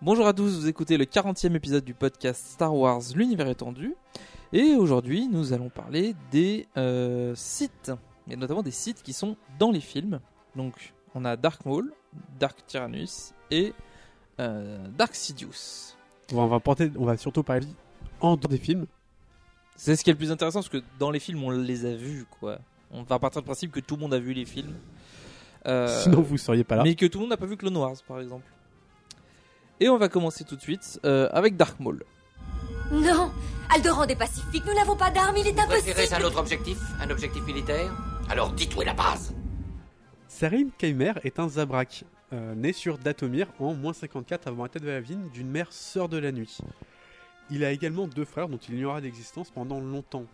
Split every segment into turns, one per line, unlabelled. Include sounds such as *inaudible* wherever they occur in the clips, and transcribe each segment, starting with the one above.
Bonjour à tous, vous écoutez le 40e épisode du podcast Star Wars L'univers étendu. Et aujourd'hui, nous allons parler des euh, sites, et notamment des sites qui sont dans les films. Donc, on a Dark Maul, Dark Tyrannus et euh, Dark Sidious.
On va, porter, on va surtout parler en dehors des films.
C'est ce qui est le plus intéressant parce que dans les films, on les a vus, quoi. On va partir du principe que tout le monde a vu les films. Euh,
Sinon, vous seriez pas là.
Mais que tout le monde n'a pas vu Clone Wars, par exemple. Et on va commencer tout de suite euh, avec Dark Maul.
Non Alderan est pacifique, nous n'avons pas d'armes, il est impossible
Préférez un autre objectif Un objectif militaire? Alors dites où est la base
Sarin Kaimer est un Zabrak, euh, né sur Datomir en moins 54 avant la tête de la vigne d'une mère sœur de la nuit. Il a également deux frères dont il ignora d'existence pendant longtemps.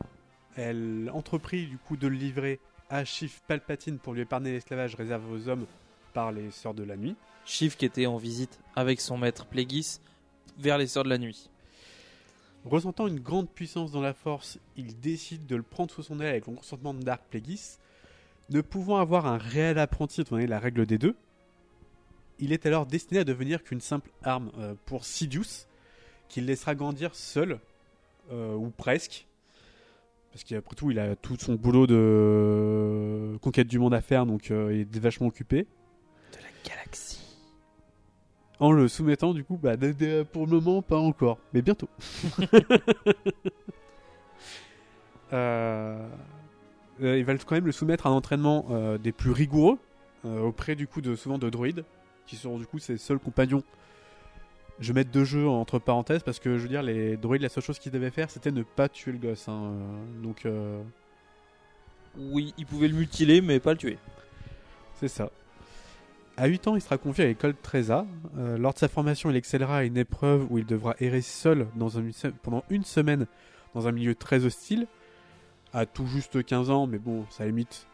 Elle entreprit du coup de le livrer à Chief Palpatine pour lui épargner l'esclavage réservé aux hommes par les sœurs de la nuit.
Chief qui était en visite avec son maître Plagueis vers les sœurs de la nuit.
Ressentant une grande puissance dans la force, il décide de le prendre sous son aile avec le consentement de Dark Plagueis. Ne pouvant avoir un réel apprenti étant donné la règle des deux, il est alors destiné à devenir qu'une simple arme euh, pour Sidious, qu'il laissera grandir seul, euh, ou presque. Parce qu'après tout, il a tout son boulot de conquête du monde à faire, donc euh, il est vachement occupé.
De la galaxie.
En le soumettant, du coup, bah, pour le moment, pas encore, mais bientôt. *laughs* euh, euh, il va quand même le soumettre à un entraînement euh, des plus rigoureux, euh, auprès du coup de souvent de droïdes, qui seront du coup ses seuls compagnons. Je vais mettre deux jeux entre parenthèses parce que je veux dire, les droïdes, la seule chose qu'ils devaient faire, c'était ne pas tuer le gosse. hein, donc,
Oui, il pouvait le mutiler, mais pas le tuer.
c'est ça. À 8 ans, il sera confié à l'école Treza. Euh, lors de sa formation, il excellera à une épreuve où il devra errer seul dans un, pendant une semaine dans un milieu très hostile. À tout juste 15 ans, mais bon, ça limite.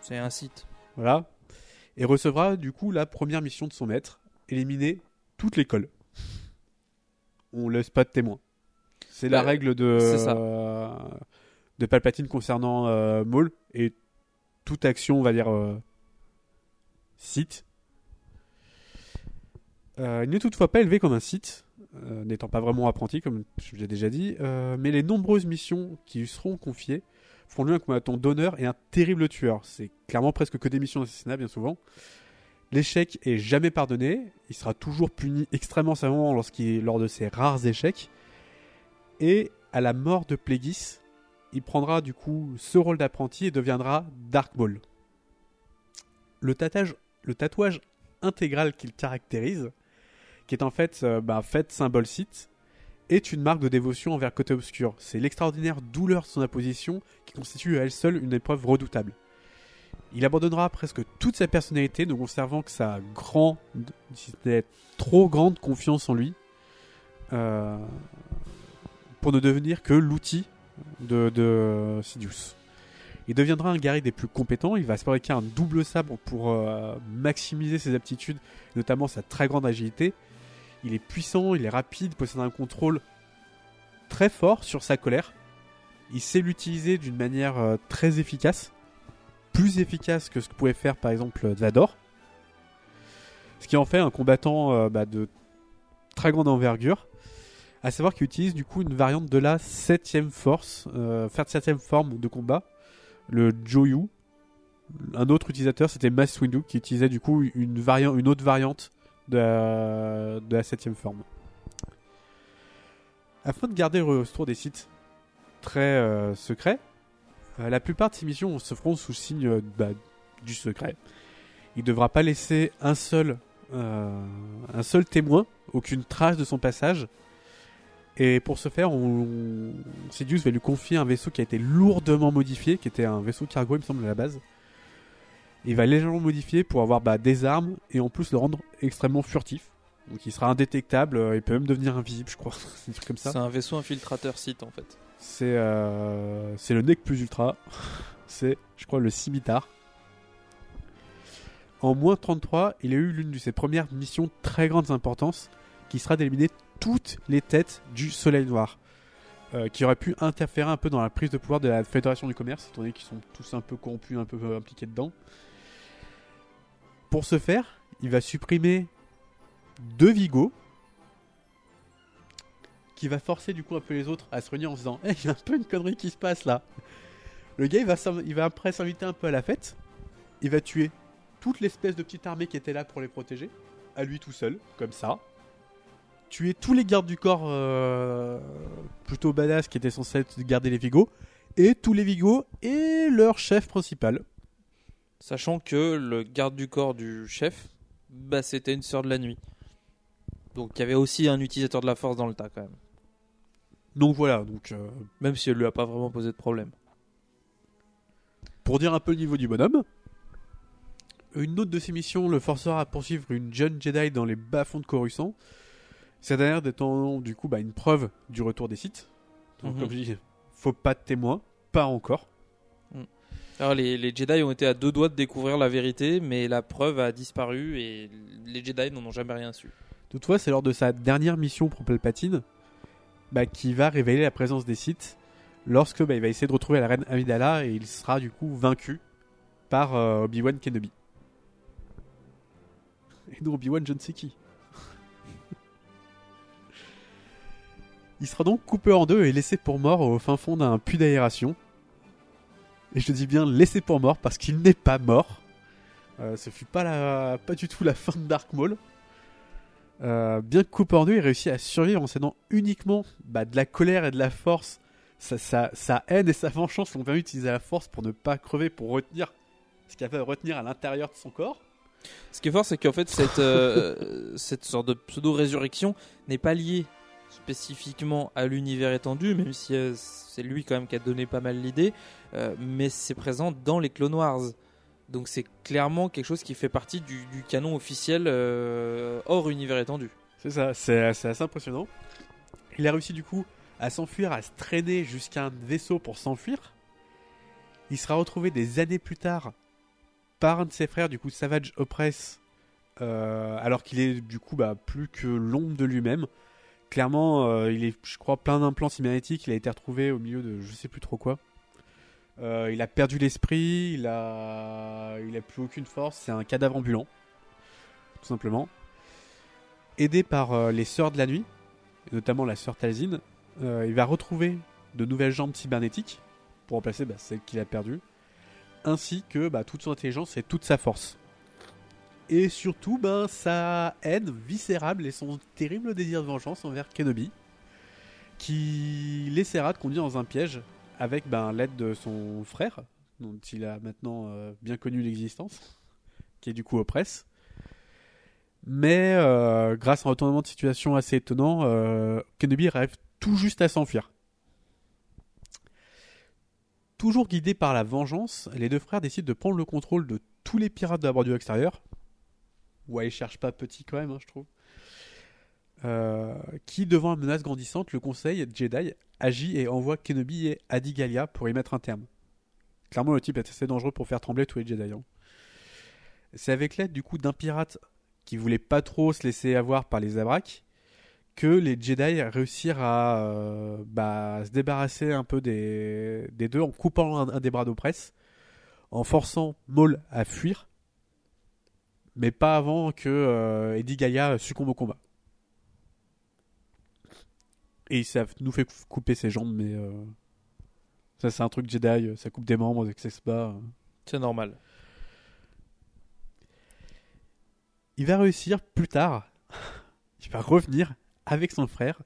C'est un site.
Voilà. Et recevra du coup la première mission de son maître éliminer toute l'école. On laisse pas de témoins. C'est la
Bah,
règle de,
c'est ça.
euh, de Palpatine concernant euh, Maul et toute action, on va dire, euh, site. Euh, il n'est toutefois pas élevé comme un site, euh, n'étant pas vraiment apprenti, comme je l'ai déjà dit, euh, mais les nombreuses missions qui lui seront confiées font lui un combattant d'honneur et un terrible tueur. C'est clairement presque que des missions d'assassinat, bien souvent. L'échec est jamais pardonné, il sera toujours puni extrêmement sévèrement lors de ses rares échecs. Et à la mort de Plagueis, il prendra du coup ce rôle d'apprenti et deviendra Dark Maul. Le tatouage, le tatouage intégral qu'il caractérise, qui est en fait euh, bah, fait symbole site, est une marque de dévotion envers côté obscur. C'est l'extraordinaire douleur de son apposition qui constitue à elle seule une épreuve redoutable. Il abandonnera presque toute sa personnalité, ne conservant que sa grande, trop grande confiance en lui, euh, pour ne devenir que l'outil de, de Sidious. Il deviendra un guerrier des plus compétents, il va se fabriquer un double sabre pour euh, maximiser ses aptitudes, notamment sa très grande agilité. Il est puissant, il est rapide, possède un contrôle très fort sur sa colère. il sait l'utiliser d'une manière euh, très efficace, plus efficace que ce que pouvait faire par exemple Vador. Ce qui en fait un combattant euh, bah, de très grande envergure. À savoir qu'il utilise du coup une variante de la septième force, euh, septième forme de combat, le Joyu. Un autre utilisateur, c'était Mass Windu, qui utilisait du coup une, une autre variante de la, septième forme. Afin de garder le retour des sites très euh, secrets, euh, la plupart de ces missions se feront sous signe bah, du secret. Il ne devra pas laisser un seul, euh, un seul témoin, aucune trace de son passage. Et pour ce faire, on, Sidious va lui confier un vaisseau qui a été lourdement modifié, qui était un vaisseau cargo, il me semble, à la base. Il va légèrement modifier pour avoir bah, des armes et en plus le rendre extrêmement furtif. Donc il sera indétectable, euh, il peut même devenir invisible, je crois. *laughs* C'est comme ça.
C'est un vaisseau infiltrateur site en fait.
C'est euh, c'est le Nec plus ultra. *laughs* c'est, je crois, le scimitar. En moins 33, il a eu l'une de ses premières missions très grandes importance, qui sera d'éliminer toutes les têtes du Soleil Noir, euh, qui aurait pu interférer un peu dans la prise de pouvoir de la Fédération du Commerce, étant donné qu'ils sont tous un peu corrompus, un peu euh, impliqués dedans. Pour ce faire, il va supprimer deux Vigo, qui va forcer du coup un peu les autres à se réunir en se disant Eh, il y a un peu une connerie qui se passe là. Le gars, il va, il va après s'inviter un peu à la fête. Il va tuer toute l'espèce de petite armée qui était là pour les protéger, à lui tout seul, comme ça. Tuer tous les gardes du corps euh, plutôt badass qui étaient censés être- garder les Vigo, et tous les Vigo et leur chef principal.
Sachant que le garde du corps du chef, bah, c'était une sœur de la nuit. Donc il y avait aussi un utilisateur de la force dans le tas quand même.
Donc voilà, donc euh,
Même si elle lui a pas vraiment posé de problème.
Pour dire un peu le niveau du bonhomme, une autre de ses missions le forcera à poursuivre une jeune Jedi dans les bas-fonds de Coruscant. Cette dernière étant du coup bah, une preuve du retour des sites. Donc
Mhm.
comme je dis, faut pas de témoins, pas encore.
Alors les, les Jedi ont été à deux doigts de découvrir la vérité, mais la preuve a disparu et les Jedi n'en ont jamais rien su.
Toutefois, c'est lors de sa dernière mission pour Palpatine bah, qui va révéler la présence des sites lorsque bah, il va essayer de retrouver la reine Amidala et il sera du coup vaincu par euh, Obi-Wan Kenobi. Et non, Obi-Wan, je ne sais qui. Il sera donc coupé en deux et laissé pour mort au fin fond d'un puits d'aération. Et je dis bien laissé pour mort parce qu'il n'est pas mort. Euh, ce fut pas, la, pas du tout la fin de Dark Maul. Euh, bien que coupé en deux, il réussit à survivre en cédant uniquement bah, de la colère et de la force. Sa, sa- sa haine et sa vengeance l'ont permis d'utiliser la force pour ne pas crever, pour retenir ce qu'il avait à retenir à l'intérieur de son corps.
Ce qui est fort, c'est qu'en fait, cette, euh, *laughs* cette sorte de pseudo-résurrection n'est pas liée spécifiquement à l'univers étendu, même si euh, c'est lui quand même qui a donné pas mal l'idée, euh, mais c'est présent dans les Clone Wars. Donc c'est clairement quelque chose qui fait partie du, canon officiel euh, hors univers étendu.
C'est ça, c'est assez impressionnant. Il a réussi du coup à s'enfuir, à se traîner jusqu'à un vaisseau pour s'enfuir. Il sera retrouvé des années plus tard par un de ses frères, du coup Savage Opress, alors qu'il est du coup bah, plus que l'ombre de lui-même. Clairement, euh, il est, je crois, plein d'implants cybernétiques. Il a été retrouvé au milieu de je sais plus trop quoi. Euh, il a perdu l'esprit, il a, plus aucune force. C'est un cadavre ambulant, tout simplement. Aidé par euh, les sœurs de la nuit, notamment la sœur Talzin, euh, il va retrouver de nouvelles jambes cybernétiques pour remplacer bah, celles qu'il a perdues, ainsi que bah, toute son intelligence et toute sa force. Et surtout, ben, sa haine viscérable et son terrible désir de vengeance envers Kenobi, qui l'essaiera de conduire dans un piège avec ben, l'aide de son frère, dont il a maintenant euh, bien connu l'existence, qui est du coup Opress. Mais euh, grâce à un retournement de situation assez étonnant, euh, Kenobi arrive tout juste à s'enfuir. Toujours guidés par la vengeance, les deux frères décident de prendre le contrôle de tous les pirates de la bordure extérieure. Ouais, ils cherchent pas petit quand même, hein, je trouve. Euh, qui, devant la menace grandissante, le conseil Jedi agit et envoie Kenobi et Adigalia pour y mettre un terme. Clairement, le type est assez dangereux pour faire trembler tous les Jedi. hein. C'est avec l'aide du coup d'un pirate qui voulait pas trop se laisser avoir par les Abracs que les Jedi réussirent à euh, bah, se débarrasser un peu des, deux en coupant un, un des bras d'oppresse, en forçant Maul à fuir, mais pas avant que euh, Eddie Gaia succombe au combat. Et ça nous fait couper ses jambes, mais euh, ça c'est un truc Jedi, ça coupe des membres, et que ça se bat.
C'est normal.
Il va réussir plus tard, *laughs* il va revenir avec son frère,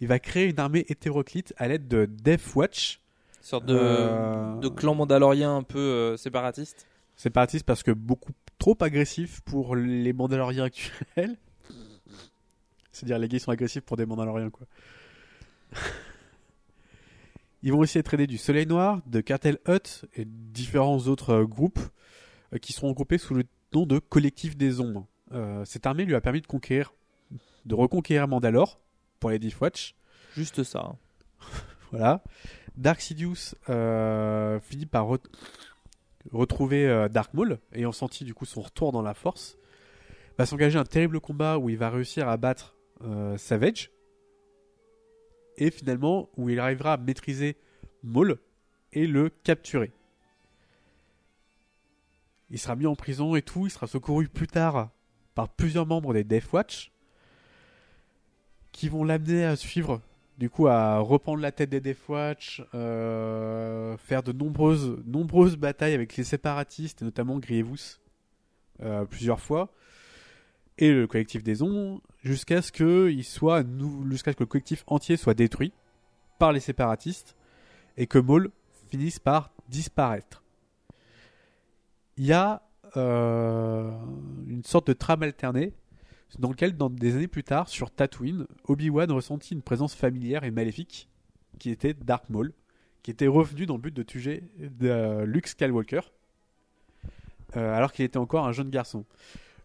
il va créer une armée hétéroclite à l'aide de Death Watch,
Une sorte de,
Euh,
de clan mandalorien un peu euh, séparatiste.
séparatiste parce que beaucoup trop agressif pour les Mandaloriens actuels. C'est-à-dire les gays sont agressifs pour des Mandaloriens quoi. Ils vont aussi être aidés du Soleil Noir, de Cartel Hut et différents autres euh, groupes euh, qui seront regroupés sous le nom de Collectif des Ombres. Euh, cette armée lui a permis de conquérir, de reconquérir Mandalore pour les Death Watch.
Juste ça. hein. *laughs*
Voilà. Dark Sidious finit par retrouver euh, Dark Maul, ayant senti du coup son retour dans la force. Va s'engager un terrible combat où il va réussir à battre euh, Savage. Et finalement, où il arrivera à maîtriser Maul et le capturer. Il sera mis en prison et tout. Il sera secouru plus tard par plusieurs membres des Death Watch qui vont l'amener à suivre du coup à reprendre la tête des Death euh, faire de nombreuses, nombreuses batailles avec les séparatistes, et notamment Grievous, euh, plusieurs fois, et le collectif des ombres, jusqu'à ce que soit jusqu'à ce que le collectif entier soit détruit par les séparatistes et que Maul finisse par disparaître. Il y a euh, une sorte de trame alternée dans lequel, dans des années plus tard, sur Tatooine, Obi-Wan ressentit une présence familière et maléfique, qui était Dark Maul, qui était revenu dans le but de tuer de, euh, Luke Skywalker, euh, alors qu'il était encore un jeune garçon.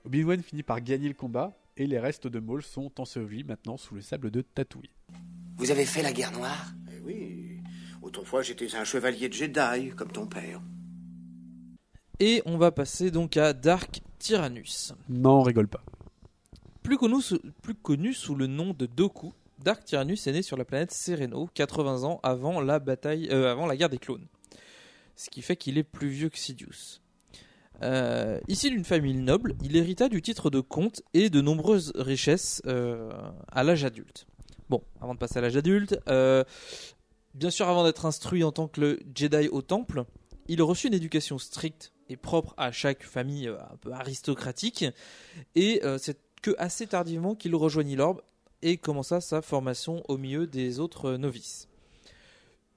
Obi-Wan finit par gagner le combat, et les restes de Maul sont ensevelis maintenant sous le sable de Tatooine.
Vous avez fait la guerre noire?
Eh oui, autrefois j'étais un chevalier de Jedi, comme ton père.
Et on va passer donc à Dark Tyrannus.
Non, on rigole pas.
Plus connu, sous, le nom de Doku, Dark Tyrannus est né sur la planète Sereno 80 ans avant la bataille, euh, avant la guerre des clones. Ce qui fait qu'il est plus vieux que Sidious. Euh, issu d'une famille noble, il hérita du titre de comte et de nombreuses richesses euh, à l'âge adulte. Bon, avant de passer à l'âge adulte, bien sûr avant d'être instruit en tant que Jedi au temple, il reçut une éducation stricte et propre à chaque famille un peu aristocratique, et c'est que assez tardivement qu'il rejoignit l'orbe et commença sa formation au milieu des autres novices.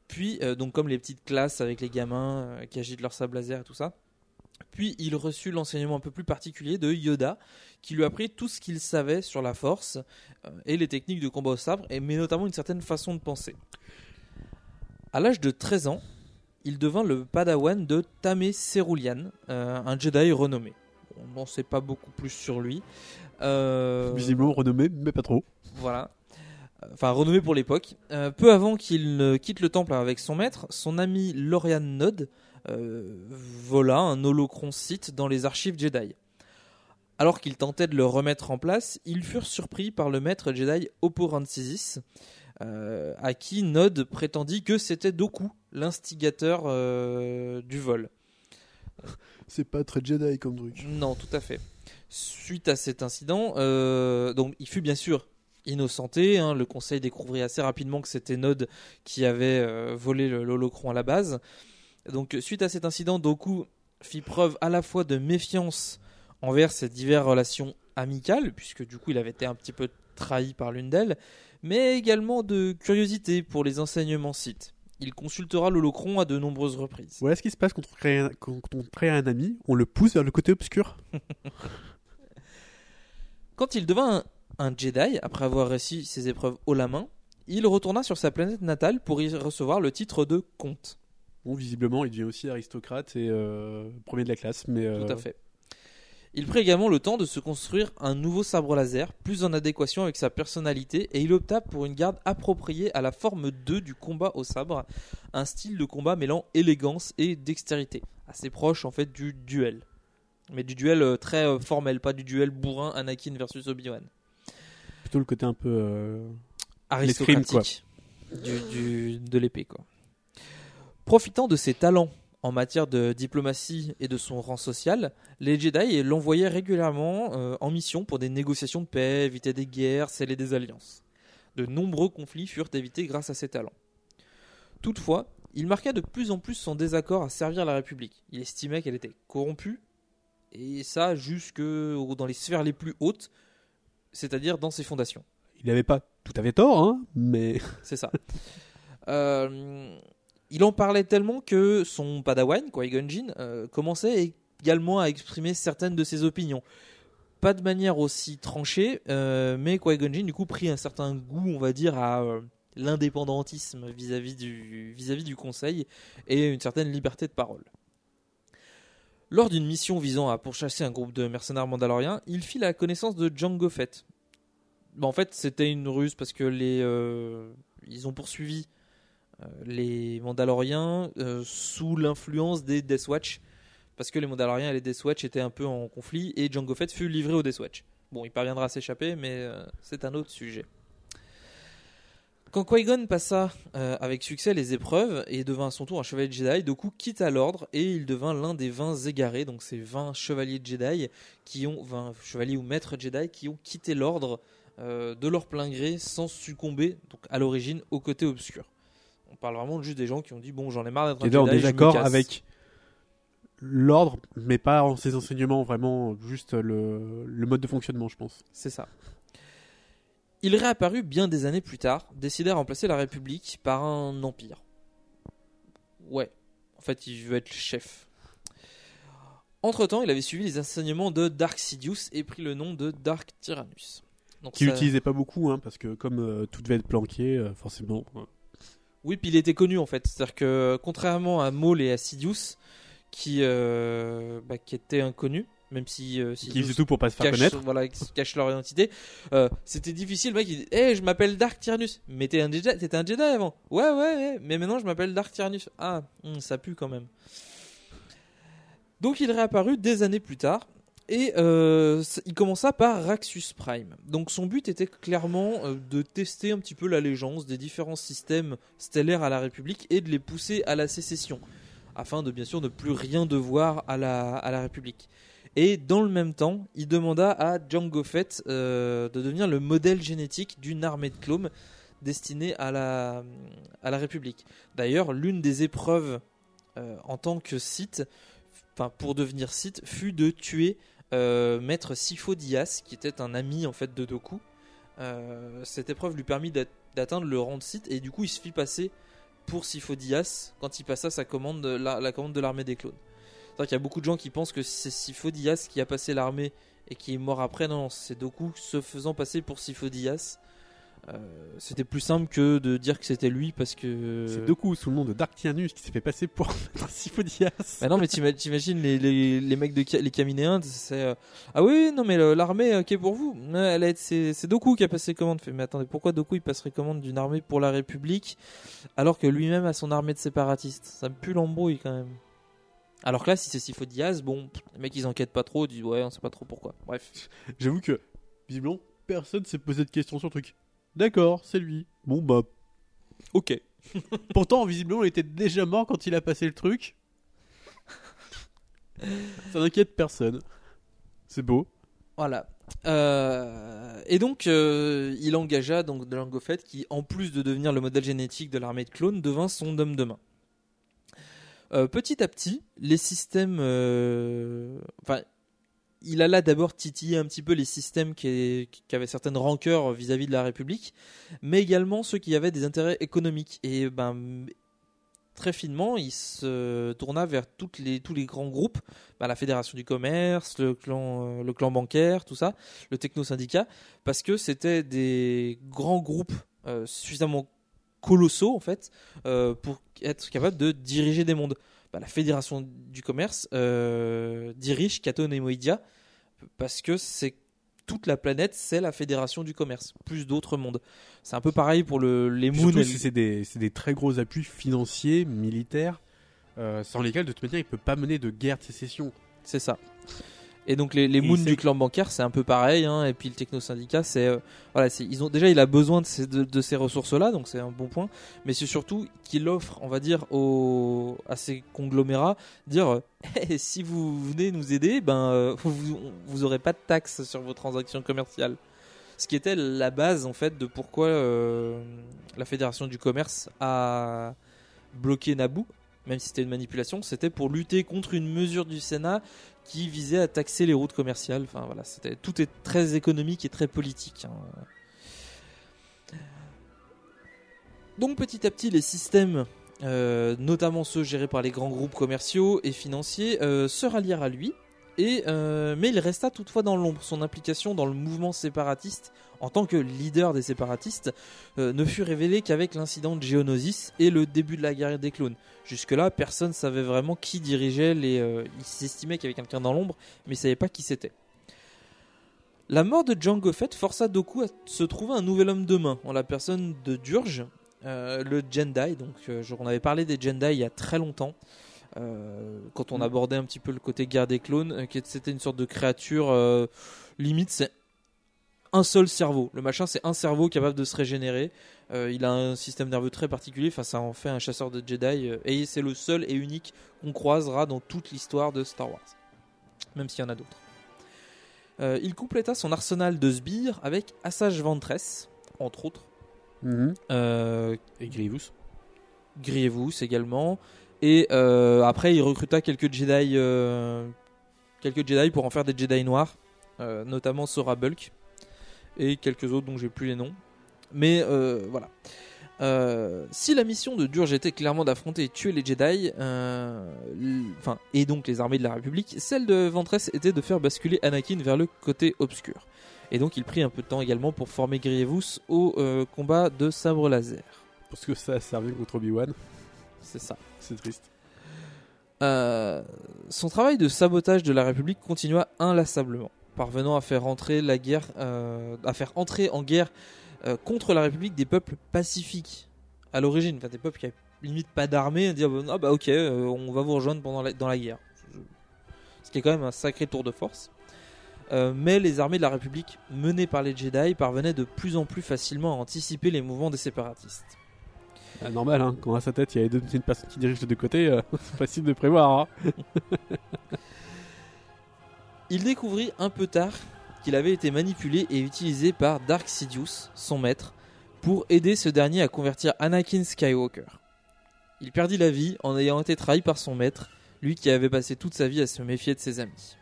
Puis, euh, donc comme les petites classes avec les gamins euh, qui agitent leur sable laser et tout ça, puis il reçut l'enseignement un peu plus particulier de Yoda, qui lui apprit tout ce qu'il savait sur la force euh, et les techniques de combat au sabre, et, mais notamment une certaine façon de penser. À l'âge de 13 ans, il devint le padawan de Tame Cerulean, un Jedi renommé. On n'en sait pas beaucoup plus sur lui. Euh,
Visiblement renommé, mais pas trop.
voilà. Enfin, renommé pour l'époque. Euh, peu avant qu'il ne quitte le temple avec son maître, son ami Lorian Nod euh, vola un holocron Sith dans les archives Jedi. Alors qu'il tentait de le remettre en place, ils furent surpris par le maître Jedi Oppo Rancisis, euh, à qui Nod prétendit que c'était Doku, l'instigateur euh, du vol.
C'est pas très Jedi comme truc.
Non, tout à fait. Suite à cet incident, euh, donc il fut bien sûr innocenté. hein, le conseil découvrit assez rapidement que c'était Nod qui avait euh, volé l'holocron à la base. Donc suite à cet incident, Doku fit preuve à la fois de méfiance envers ses diverses relations amicales, puisque du coup il avait été un petit peu trahi par l'une d'elles, mais également de curiosité pour les enseignements Sith. Il consultera l'holocron à de nombreuses reprises.
Voilà ce qui se passe quand on crée un, quand on crée un ami, on le pousse vers le côté obscur. *laughs*
Quand il devint un, un Jedi, après avoir réussi ses épreuves haut la main, il retourna sur sa planète natale pour y recevoir le titre de comte.
Bon, visiblement, il devient aussi aristocrate et euh, premier de la classe, mais euh,
Tout à fait. Il prit également le temps de se construire un nouveau sabre laser, plus en adéquation avec sa personnalité, et il opta pour une garde appropriée à la forme 2 du combat au sabre, un style de combat mêlant élégance et dextérité, assez proche en fait du duel. Mais du duel euh, très euh, formel, pas du duel bourrin Anakin versus Obi-Wan.
plutôt le côté un peu. euh,
aristocratique du, du- de l'épée. quoi. Profitant de ses talents en matière de diplomatie et de son rang social, les Jedi l'envoyaient régulièrement euh, en mission pour des négociations de paix, éviter des guerres, sceller des alliances. De nombreux conflits furent évités grâce à ses talents. Toutefois, il marqua de plus en plus son désaccord à servir la République. Il estimait qu'elle était corrompue, et ça jusque dans les sphères les plus hautes, c'est-à-dire dans ses fondations.
Il n'avait pas tout à fait tort, hein, mais. *laughs*
C'est ça. Euh, il en parlait tellement que son padawan, Qui-Gon Jinn, euh, commençait également à exprimer certaines de ses opinions. Pas de manière aussi tranchée, euh, mais Qui-Gon Jinn, du coup, prit un certain goût, on va dire, à l'indépendantisme vis-à-vis du, vis-à-vis du Conseil et une certaine liberté de parole. Lors d'une mission visant à pourchasser un groupe de mercenaires mandaloriens, il fit la connaissance de Jango Fett. Bah, en fait, c'était une ruse parce que les, euh, ils ont poursuivi euh, les Mandaloriens euh, sous l'influence des Death Watch parce que les Mandaloriens et les Death Watch étaient un peu en conflit et Jango Fett fut livré aux Death Watch. Bon, il parviendra à s'échapper, mais c'est un autre sujet. Quand Qui-Gon passa euh, avec succès les épreuves et devint à son tour un chevalier de Jedi, Doku quitta l'ordre et il devint l'un des 20 égarés, donc ces 20 chevaliers de Jedi qui ont 20 chevaliers ou maîtres Jedi qui ont quitté l'ordre euh, de leur plein gré sans succomber donc à l'origine au côté obscur. On parle vraiment juste des gens qui ont dit bon j'en ai marre d'être
Qui
un Jedi, casse.
avec l'ordre, mais pas en ses enseignements, vraiment juste le, le mode de fonctionnement, je pense.
C'est ça. Il réapparut bien des années plus tard, décidé à remplacer la République par un empire. Ouais, en fait, il veut être le chef. Entre-temps, il avait suivi les enseignements de Dark Sidious et pris le nom de Dark Tyrannus. Donc
Qui
ça-
pas beaucoup, hein, parce que comme euh, tout devait être planqué, euh, forcément. euh,
Oui, puis il était connu en fait. C'est-à-dire que contrairement à Maul et à Sidious, qui, euh, bah, qui étaient inconnus, même si euh,
qui
Sidious
faisait tout pour pas se faire
cache,
connaître.
voilà, qui cache leur identité, euh, c'était difficile. Le mec, il dit Hey, je m'appelle Dark Tyrannus. Mais t'es un Jedi, t'étais un Jedi avant. Ouais, ouais, ouais. Mais maintenant, je m'appelle Dark Tyrannus. Ah, hum, ça pue quand même. Donc, il réapparut des années plus tard. Et euh, il commença par Raxus Prime. Donc son but était clairement euh, de tester un petit peu l'allégeance des différents systèmes stellaires à la République et de les pousser à la sécession, afin de bien sûr ne plus rien devoir à la, à la République. Et dans le même temps, il demanda à Jango Fett euh, de devenir le modèle génétique d'une armée de clones destinée à la, à la République. D'ailleurs, l'une des épreuves euh, en tant que Sith, pour devenir Sith, fut de tuer euh, Maître Sifo Dyas, qui était un ami en fait de Doku. Cette épreuve lui permit d'at- d'atteindre le rang de Sith et du coup il se fit passer pour Sifo Dyas quand il passa sa commande, la commande de l'armée des clones. C'est-à-dire qu'il y a beaucoup de gens qui pensent que c'est Sifo Dyas qui a passé l'armée et qui est mort après. Non, c'est Doku se faisant passer pour Sifo Dyas. Euh, C'était plus simple que de dire que c'était lui parce que.
C'est Doku sous le nom de Dark Tyrannus qui s'est fait passer pour *laughs* un Sifo-Dyas.
Bah non, mais t'ima- t'imagines les, les, les mecs de les Caminéens, c'est euh, ah oui, non mais l'armée euh, qui est pour vous, elle c'est c'est Doku qui a passé commande. Mais attendez, pourquoi Doku il passerait commande d'une armée pour la République alors que lui-même a son armée de séparatistes? Ça me pue l'embrouille quand même. Alors que là, si c'est Sifo Diaz, bon, les mecs ils enquêtent pas trop, ils disent ouais, on sait pas trop pourquoi. Bref. *laughs*
J'avoue que, visiblement, personne s'est posé de questions sur le truc. D'accord, c'est lui. Bon bah.
Ok. *laughs*
Pourtant, visiblement, il était déjà mort quand il a passé le truc. *laughs* Ça n'inquiète personne. C'est beau.
Voilà. Euh, et donc, euh, il engagea donc Fett, qui, en plus de devenir le modèle génétique de l'armée de clones, devint son homme de main. Euh, petit à petit, les systèmes. euh, Enfin, il alla d'abord titiller un petit peu les systèmes qui, avaient certaines rancœurs vis-à-vis de la République, mais également ceux qui avaient des intérêts économiques. Et ben, très finement, il se tourna vers tous les grands groupes, bah, la Fédération du commerce, le clan, le clan bancaire, tout ça, le techno-syndicat, parce que c'était des grands groupes euh, suffisamment colossaux, en fait, euh, pour être capables de diriger des mondes. Bah, la Fédération du commerce euh, dirige Katon et Moïdia, parce que c'est toute la planète, c'est la Fédération du commerce, plus d'autres mondes. C'est un peu pareil pour le, les moons.
Surtout si c'est des, très gros appuis financiers, militaires, euh, sans lesquels, de toute manière, il peut pas mener de guerre de sécession.
C'est ça. Et donc les, les moons du clan bancaire, c'est un peu pareil. Hein, et puis le techno syndicat, c'est euh, voilà, ils ont déjà il a besoin de ces, de, de ces ressources-là, donc c'est un bon point. Mais c'est surtout qu'il offre, on va dire, aux, à ces conglomérats, dire euh, *laughs* si vous venez nous aider, ben euh, vous, vous aurez pas de taxes sur vos transactions commerciales. Ce qui était la base en fait de pourquoi euh, la Fédération du commerce a bloqué Naboo, même si c'était une manipulation, c'était pour lutter contre une mesure du Sénat qui visait à taxer les routes commerciales. Tout est très économique et très politique. hein. Donc petit à petit, les systèmes, euh, notamment ceux gérés par les grands groupes commerciaux et financiers, euh, se rallièrent à lui. Et, euh, mais il resta toutefois dans l'ombre. Son implication dans le mouvement séparatiste, en tant que leader des séparatistes, euh, ne fut révélée qu'avec l'incident de Geonosis et le début de la guerre des clones. Jusque-là, personne ne savait vraiment qui dirigeait les. euh, il s'estimait qu'il y avait quelqu'un dans l'ombre, mais il savait pas qui c'était. La mort de Jango Fett força Doku à se trouver un nouvel homme de main, en la personne de Durge, euh, le Jendai. Donc, on avait parlé des Jendai il y a très longtemps, euh, quand on abordait un petit peu le côté guerre des clones, euh, c'était une sorte de créature euh, limite, c'est un seul cerveau. Le machin, c'est un cerveau capable de se régénérer. Euh, il a un système nerveux très particulier. Enfin, ça en fait un chasseur de Jedi. euh, et c'est le seul et unique qu'on croisera dans toute l'histoire de Star Wars. Même s'il y en a d'autres. Euh, il compléta son arsenal de sbires avec Assage Ventress, entre autres. Euh,
Et Grievous.
Grievous également. Et euh, après, il recruta quelques Jedi, euh, quelques Jedi pour en faire des Jedi noirs, euh, notamment Sora Bulk et quelques autres dont j'ai plus les noms. Mais voilà. Euh, si la mission de Durge était clairement d'affronter et tuer les Jedi, euh, enfin et donc les armées de la République, celle de Ventress était de faire basculer Anakin vers le côté obscur. Et donc il prit un peu de temps également pour former Grievous au euh, combat de sabre laser.
Parce que ça a servi contre Obi-Wan.
C'est ça.
C'est triste.
Euh, son travail de sabotage de la République continua inlassablement, parvenant à faire entrer la guerre, euh, à faire entrer en guerre euh, contre la République des peuples pacifiques à l'origine, des peuples qui avaient limite pas d'armée, dire ah bah ok, on va vous rejoindre pendant dans la guerre, ce qui est quand même un sacré tour de force. Mais les armées de la République menées par les Jedi parvenaient de plus en plus facilement à anticiper les mouvements des séparatistes.
Ah, normal, hein, quand à sa tête il y a deux- une personne qui dirige de deux côtés, euh, *laughs* c'est facile de prévoir. hein. *laughs*
Il découvrit un peu tard qu'il avait été manipulé et utilisé par Dark Sidious, son maître, pour aider ce dernier à convertir Anakin Skywalker. Il perdit la vie en ayant été trahi par son maître, lui qui avait passé toute sa vie à se méfier de ses amis.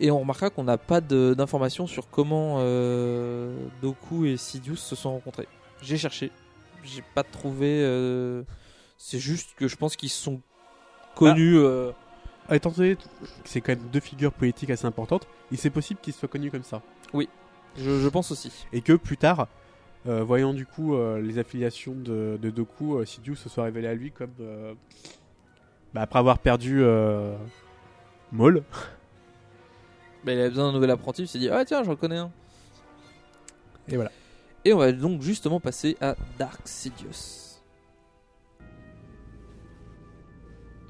Et on remarquera qu'on n'a pas de- d'informations sur comment euh, Doku et Sidious se sont rencontrés. J'ai cherché, j'ai pas trouvé. euh, C'est juste que je pense qu'ils sont connus. euh,
étant donné que c'est quand même deux figures politiques assez importantes, il c'est possible qu'ils soient connus comme ça.
je, je pense aussi.
Et que plus tard, euh, voyant du coup euh, les affiliations de, de Doku, euh, Sidious se soit révélé à lui comme. euh, bah, après avoir perdu Maul. *laughs*
Bah, il avait besoin d'un nouvel apprenti, il s'est dit Ah tiens, j'en connais un.
Et voilà.
Et on va donc justement passer à Dark Sidious.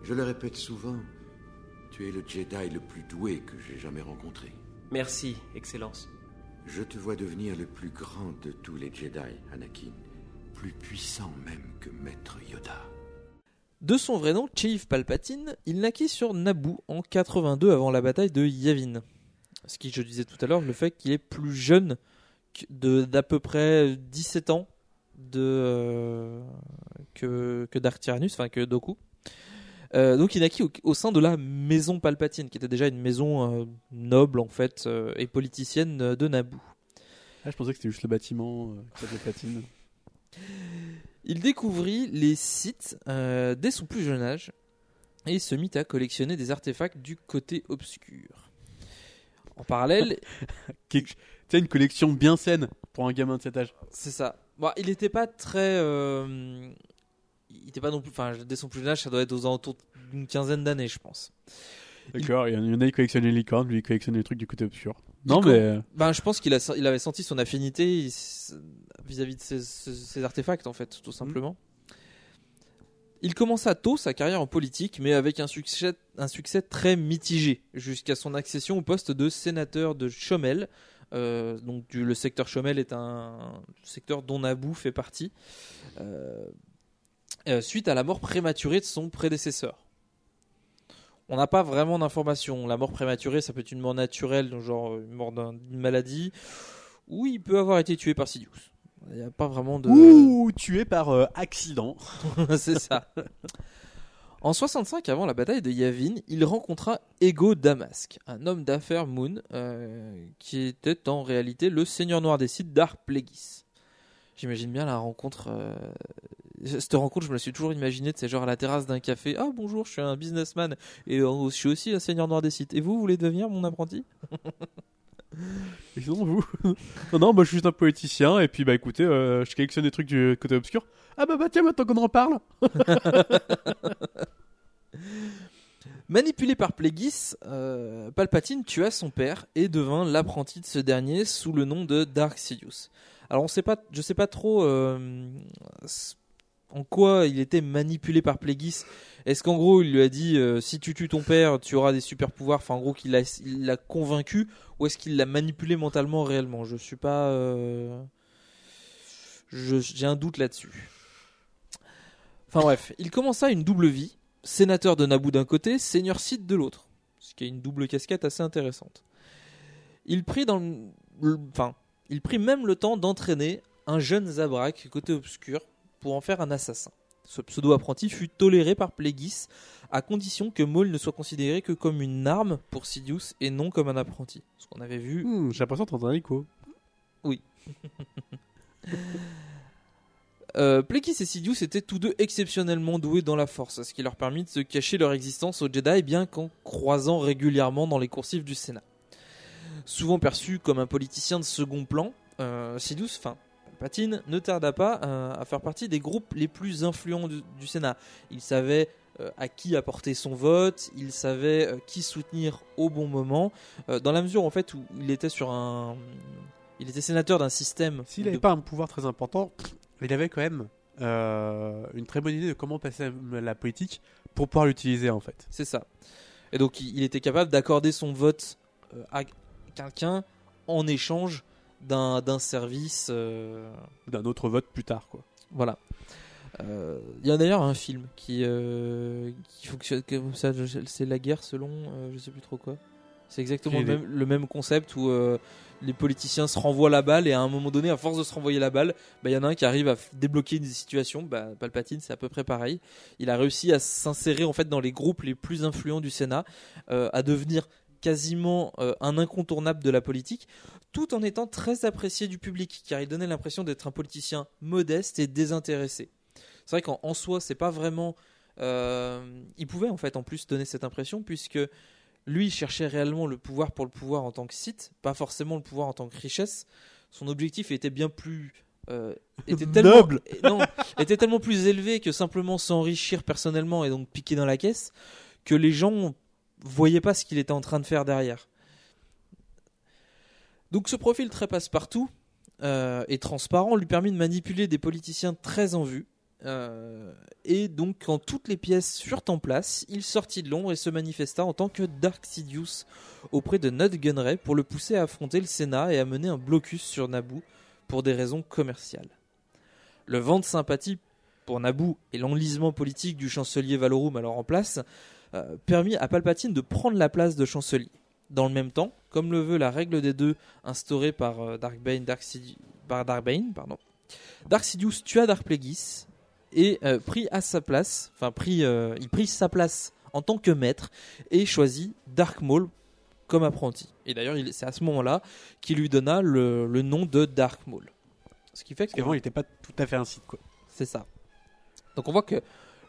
Je le répète souvent, tu es le Jedi le plus doué que j'ai jamais rencontré.
Merci, Excellence.
Je te vois devenir le plus grand de tous les Jedi, Anakin. Plus puissant même que Maître Yoda.
De son vrai nom, Chief Palpatine, il naquit sur Naboo en 82 avant la bataille de Yavin. Ce qui, je disais tout à l'heure, le fait qu'il est plus jeune de- d'à peu près 17 ans de, euh, que, que Dark Tyrannus, enfin que Doku. Euh, donc il naquit au, au sein de la maison Palpatine, qui était déjà une maison euh, noble en fait et politicienne de Naboo.
Ah, je pensais que c'était juste le bâtiment platines.
Il découvrit les sites dès son plus jeune âge et il se mit à collectionner des artefacts du côté obscur. En parallèle, *laughs*
sais, une collection bien saine pour un gamin de cet âge.
c'est ça. Bon, il n'était pas très. euh, il était pas non plus. Enfin, dès son plus jeune âge, ça doit être aux alentours d'une quinzaine d'années, je pense.
D'accord, il y en il y en a qui collectionnaient les licornes, lui il collectionnait les trucs du côté obscur. Non, mais.
Ben, je pense qu'il il avait senti son affinité vis-à-vis de ces artefacts, en fait, tout simplement. Il commença tôt sa carrière en politique, mais avec un succès, un succès très mitigé, jusqu'à son accession au poste de sénateur de Chomel. Euh, donc du- le secteur Chomel est un secteur dont Naboo fait partie, euh, euh, suite à la mort prématurée de son prédécesseur. On n'a pas vraiment d'informations. La mort prématurée, ça peut être une mort naturelle, donc genre une mort d'un- d'une maladie, ou il peut avoir été tué par Sidious. Il n'y a pas vraiment de...
Ouh, tué par accident. *laughs*
c'est ça. *laughs* En 65, avant la bataille de Yavin, il rencontra Ego Damask, un homme d'affaires Moon, euh, qui était en réalité le seigneur noir des sites Dark Plagueis. J'imagine bien la rencontre. euh, Cette rencontre, je me la suis toujours imaginé, c'est genre à la terrasse d'un café. Ah bonjour, je suis un businessman et euh, je suis aussi un seigneur noir des sites. Et vous, vous voulez devenir mon apprenti? *laughs*
Et sinon, vous *laughs* Non, non, moi je suis juste un politicien, et puis bah écoutez, euh, je collectionne des trucs du côté obscur. Ah bah bah tiens, maintenant qu'on en parle *laughs*
Manipulé par Plagueis, euh, Palpatine tua son père et devint l'apprenti de ce dernier sous le nom de Dark Sidious. Alors on sait pas, je sais pas trop euh, en quoi il était manipulé par Plagueis. Est-ce qu'en gros il lui a dit euh, si tu tues ton père tu auras des super pouvoirs, enfin en gros qu'il l'a convaincu ou est-ce qu'il l'a manipulé mentalement réellement? Je suis pas, euh, j'ai un doute là-dessus. Enfin bref, il commença une double vie, sénateur de Naboo d'un côté, seigneur Sith de l'autre, ce qui est une double casquette assez intéressante. Il prit dans le- enfin, il prit même le temps d'entraîner un jeune Zabrak côté obscur pour en faire un assassin. Ce pseudo-apprenti fut toléré par Plagueis à condition que Maul ne soit considéré que comme une arme pour Sidious et non comme un apprenti. Ce qu'on avait vu
Hmm, J'ai l'impression d'entendre un écho.
oui. *laughs* Euh, Plagueis et Sidious étaient tous deux exceptionnellement doués dans la force, ce qui leur permit de se cacher leur existence aux Jedi bien qu'en croisant régulièrement dans les coursives du Sénat. Souvent perçu comme un politicien de second plan, euh, Sidious, enfin Palpatine, ne tarda pas euh, à faire partie des groupes les plus influents du, du Sénat. Il savait euh, à qui apporter son vote, il savait euh, qui soutenir au bon moment, dans la mesure en fait où il était sur un, il était sénateur d'un système.
S'il
de-
n'avait pas un pouvoir très important, il avait quand même une très bonne idée de comment passer la politique pour pouvoir l'utiliser en fait.
C'est ça. Et donc il était capable d'accorder son vote à quelqu'un en échange d'un service. euh,
D'un autre vote plus tard quoi.
Voilà. Euh, Il y a d'ailleurs un film qui, euh, qui fonctionne comme ça. C'est la guerre selon, euh, je sais plus trop quoi. C'est exactement le même, le même concept où euh, les politiciens se renvoient la balle et à un moment donné, à force de se renvoyer la balle, bah, il y en a un qui arrive à débloquer une situation. Bah, Palpatine, c'est à peu près pareil. Il a réussi à s'insérer en fait dans les groupes les plus influents du Sénat, euh, à devenir quasiment euh, un incontournable de la politique, tout en étant très apprécié du public, car il donnait l'impression d'être un politicien modeste et désintéressé. C'est vrai qu'en en soi, c'est pas vraiment. euh, il pouvait en fait en plus donner cette impression, puisque lui cherchait réellement le pouvoir pour le pouvoir en tant que site, pas forcément le pouvoir en tant que richesse. Son objectif était bien plus. euh, était *laughs* tellement,
Noble. *laughs*
non, était tellement plus élevé que simplement s'enrichir personnellement et donc piquer dans la caisse, que les gens voyaient pas ce qu'il était en train de faire derrière. Donc ce profil très passe-partout euh, et transparent lui permit de manipuler des politiciens très en vue. Euh, et donc quand toutes les pièces furent en place, il sortit de l'ombre et se manifesta en tant que Dark Sidious auprès de Nut Gunray pour le pousser à affronter le Sénat et à mener un blocus sur Naboo pour des raisons commerciales. Le vent de sympathie pour Naboo et l'enlisement politique du chancelier Valorum alors en place euh, permit à Palpatine de prendre la place de chancelier. Dans le même temps, comme le veut la règle des deux instaurée par euh, Dark Bane, Dark Sidi- par pardon, Dark Sidious tua Dark Plagueis et euh, prit à sa place, enfin prit, euh, il prit sa place en tant que maître et choisit Dark Maul comme apprenti. Et d'ailleurs, il- c'est à ce moment-là qu'il lui donna le, le nom de Dark Maul. Ce qui fait
Parce qu'avant il n'était pas tout à fait un site quoi.
c'est ça. Donc on voit que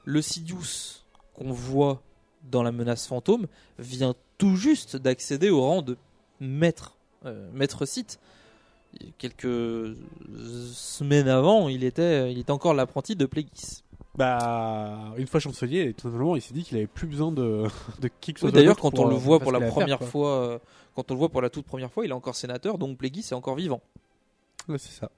le Sidious qu'on voit dans la menace fantôme vient tout juste d'accéder au rang de maître, euh, maître site. Quelques semaines avant, il était, il était encore l'apprenti de Plagueis.
Bah une fois chancelier, tout simplement il s'est dit qu'il avait plus besoin de, *laughs* de qui que ce
Oui,
soit.
D'ailleurs, quand on le
euh,
voit pour la
faire,
première fois, euh, quand on le voit pour la toute première fois, il est encore sénateur, donc Plagueis est encore vivant.
Ouais, c'est ça.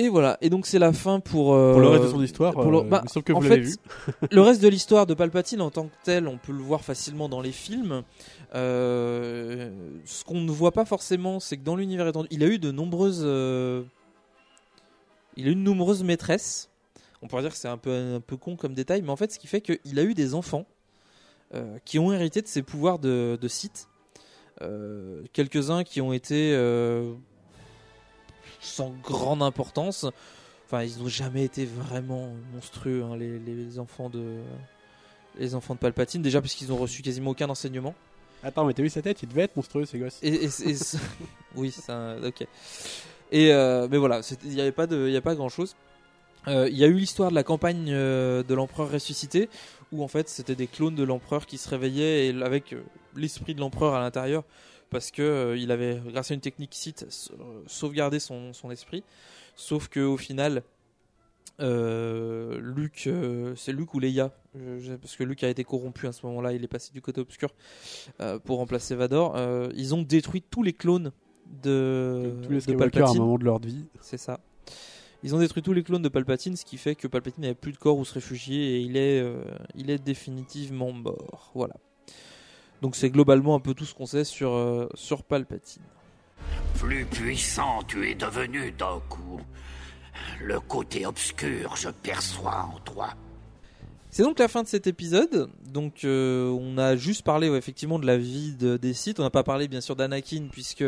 Et voilà, et donc c'est la fin pour, euh,
Pour le reste de son histoire,
pour le-
euh,
bah,
que
en
vous
fait,
l'avez vu. *laughs*
le reste de l'histoire de Palpatine en tant que tel, on peut le voir facilement dans les films. Euh, ce qu'on ne voit pas forcément, c'est que dans l'univers étendu, il a eu de nombreuses, euh, il a eu de nombreuses maîtresses. On pourrait dire que c'est un peu un peu con comme détail, mais en fait, ce qui fait qu'il a eu des enfants qui ont hérité de ses pouvoirs de, de Sith. Euh, quelques-uns qui ont été sans grande importance. Enfin, ils n'ont jamais été vraiment monstrueux, hein, les, les enfants de les enfants de Palpatine. Déjà parce qu'ils ont reçu quasiment aucun enseignement.
Attends, mais t'as vu sa tête? Il devait être monstrueux, ces gosses.
Et, et- et- *laughs* oui, un- ok. Et euh, mais voilà, il n'y avait pas de, il a pas grand chose. Il y a eu l'histoire de la campagne euh, de l'empereur ressuscité, où en fait c'était des clones de l'empereur qui se réveillaient et avec euh, l'esprit de l'empereur à l'intérieur, parce que euh, il avait, grâce à une technique Sith, sa- sauvegardé son, son esprit. Sauf que au final, euh, Luke, euh, c'est Luke ou Leia, je- je- parce que Luke a été corrompu à ce moment-là, il est passé du côté obscur euh, pour remplacer Vador. Euh, ils ont détruit tous les clones de,
Tous les
de
Skywalker à un
Palpatine.
moment de leur vie.
C'est ça. Ils ont détruit tous les clones de Palpatine, ce qui fait que Palpatine n'avait plus de corps où se réfugier et il est, euh, il est définitivement mort. Voilà. Donc c'est globalement un peu tout ce qu'on sait sur, euh, sur Palpatine.
Plus puissant tu es devenu, Doku. Le côté obscur, je perçois en toi.
C'est donc la fin de cet épisode. Donc euh, on a juste parlé ouais, effectivement de la vie de- des Sith. On n'a pas parlé bien sûr d'Anakin puisque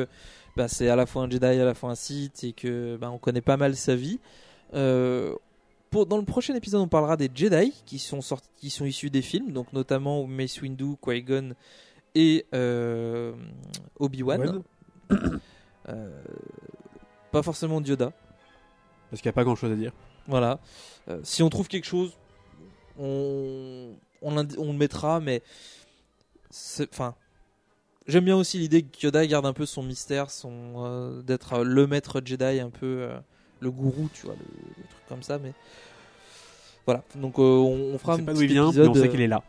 bah, c'est à la fois un Jedi, à la fois un Sith et que bah, on connaît pas mal sa vie. Euh, pour, dans le prochain épisode, on parlera des Jedi qui sont sortis, qui sont issus des films, donc notamment Mace Windu, Qui-Gon et euh, Obi-Wan. *coughs* Euh, pas forcément Yoda.
Parce qu'il n'y a pas grand chose à dire.
Voilà. Euh, si on trouve quelque chose, on, on, l'indi- on le mettra, mais. Enfin. J'aime bien aussi l'idée que Yoda garde un peu son mystère, son d'être le maître Jedi, un peu le gourou, tu vois, le, comme ça. Mais voilà. Donc euh, on, on fera
On
un
sait pas
petit
d'où il vient, mais
épisode.
on sait
euh,
qu'il est là.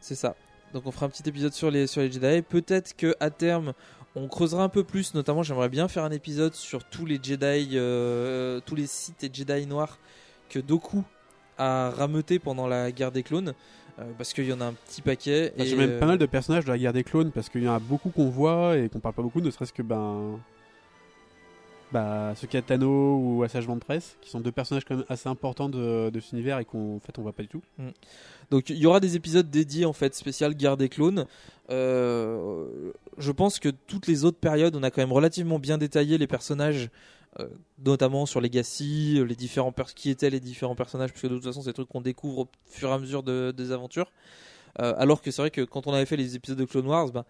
C'est ça. Donc on fera un petit épisode sur les sur les Jedi. Peut-être que à terme on creusera un peu plus. Notamment, j'aimerais bien faire un épisode sur tous les Jedi, euh, tous les Sith et Jedi noirs que Doku a rameuté pendant la guerre des clones, euh, parce qu'il y en a un petit paquet.
Enfin,
et,
J'ai même pas mal de personnages de la guerre des clones parce qu'il y en a beaucoup qu'on voit et qu'on parle pas beaucoup, ne serait-ce que ben. Bah, Tano ou Assage Ventress, qui sont deux personnages quand même assez importants de, de cet univers et qu'on en fait, on voit pas du tout.
Mm. Donc il y aura des épisodes dédiés en fait spécial guerre des clones. Euh, je pense que toutes les autres périodes, on a quand même relativement bien détaillé les personnages, euh, notamment sur Legacy, euh, les différents qui étaient les différents personnages, puisque de toute façon c'est des trucs qu'on découvre au fur et à mesure de- des aventures. Alors que c'est vrai que quand on avait fait les épisodes de Clone Wars, ben,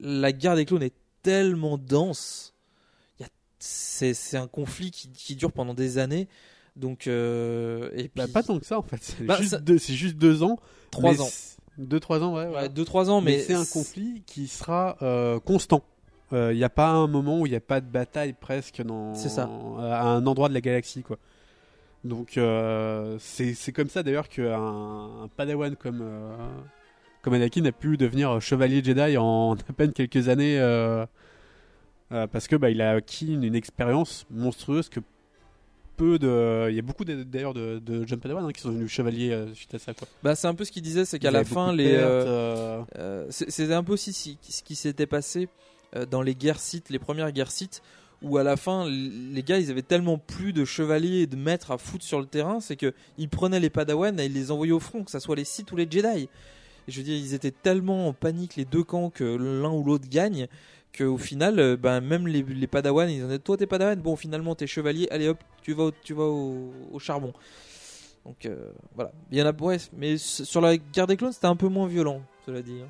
la guerre des clones est tellement dense. C'est un conflit qui, qui dure pendant des années. Donc, euh, et
Bah, pas tant que ça en fait, c'est
Bah,
juste,
ça-
deux, c'est juste deux ans.
Trois ans.
Deux, trois ans, ouais.
Deux, trois ans, mais
c'est un conflit qui sera euh, constant. Il n'y a pas un moment où il n'y a pas de bataille presque dans,
ça.
à un endroit de la galaxie. quoi. Donc euh, c'est comme ça d'ailleurs qu'un un padawan comme, euh, comme Anakin a pu devenir chevalier Jedi *laughs* en à peine quelques années. Euh, parce que bah, il a acquis une, une expérience monstrueuse que peu de. Il y a beaucoup d'ailleurs de, de jeunes padawans hein, qui sont devenus chevaliers euh, suite à ça. Quoi.
Bah, c'est un peu ce qu'il disait, c'est qu'à la fin, les, euh,
euh,
euh, c'est- c'était un peu aussi si- ce qui s'était passé dans les guerres Sith, les premières guerres Sith, où à la fin, les gars, ils avaient tellement plus de chevaliers et de maîtres à foutre sur le terrain, c'est que ils prenaient les Padawans et ils les envoyaient au front, que ça soit les Sith ou les Jedi. Et je veux dire, ils étaient tellement en panique les deux camps que l'un ou l'autre gagne. Qu'au final, euh, ben, même les, les Padawans, ils en disaient Toi, t'es Padawan, bon, finalement, t'es chevalier, allez hop, tu vas au, tu vas au, au charbon. Donc euh, voilà. Il y en a, ouais, mais sur la guerre des clones, c'était un peu moins violent, cela dit. hein.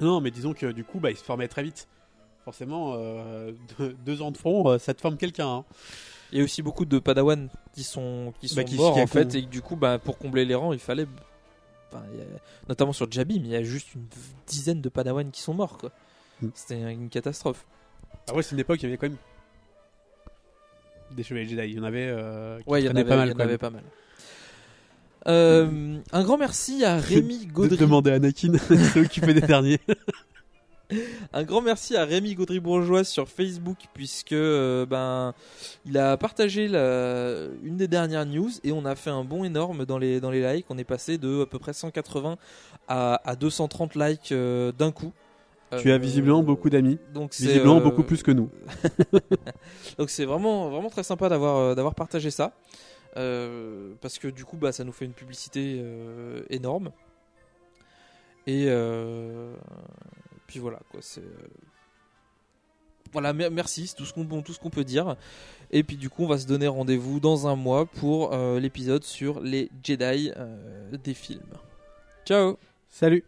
Non, mais disons que du coup, bah, il se formait très vite. Forcément, euh, *laughs* deux, deux ans de front, ça te forme quelqu'un. hein.
Il y a aussi beaucoup de Padawan qui sont, qui sont
Bah, qui-
morts
qui
en fait, et du coup, bah, pour combler les rangs, il fallait. enfin, a- notamment sur Jabim, il y a juste une dizaine de Padawan qui sont morts. quoi.
Mm.
C'était une catastrophe.
Ah ouais, c'est une époque, il y avait quand même des chevaliers Jedi. Il y en avait, euh,
Ouais, il y en avait
pas mal.
il y en
quand
avait
même.
pas mal. Euh, un grand merci à *laughs* Rémi
De
Gaudry.
demander à Anakin *laughs* de s'occuper des derniers. *laughs*
Un grand merci à Rémi Gaudry Bourgeois sur Facebook puisque euh, ben il a partagé la- une des dernières news et on a fait un bond énorme dans les dans les likes. On est passé de à peu près 180 à, à 230 likes d'un coup.
Tu as
Euh,
visiblement beaucoup d'amis.
Donc c'est,
Visiblement
euh,
beaucoup plus que nous. *laughs*
donc c'est vraiment vraiment très sympa d'avoir euh, d'avoir partagé ça Euh, parce que du coup bah ça nous fait une publicité euh, énorme et euh, puis voilà quoi c'est euh, voilà mer- merci c'est tout ce qu'on bon, tout ce qu'on peut dire et puis du coup on va se donner rendez-vous dans un mois pour euh, l'épisode sur les Jedi euh, des films ciao
Salut.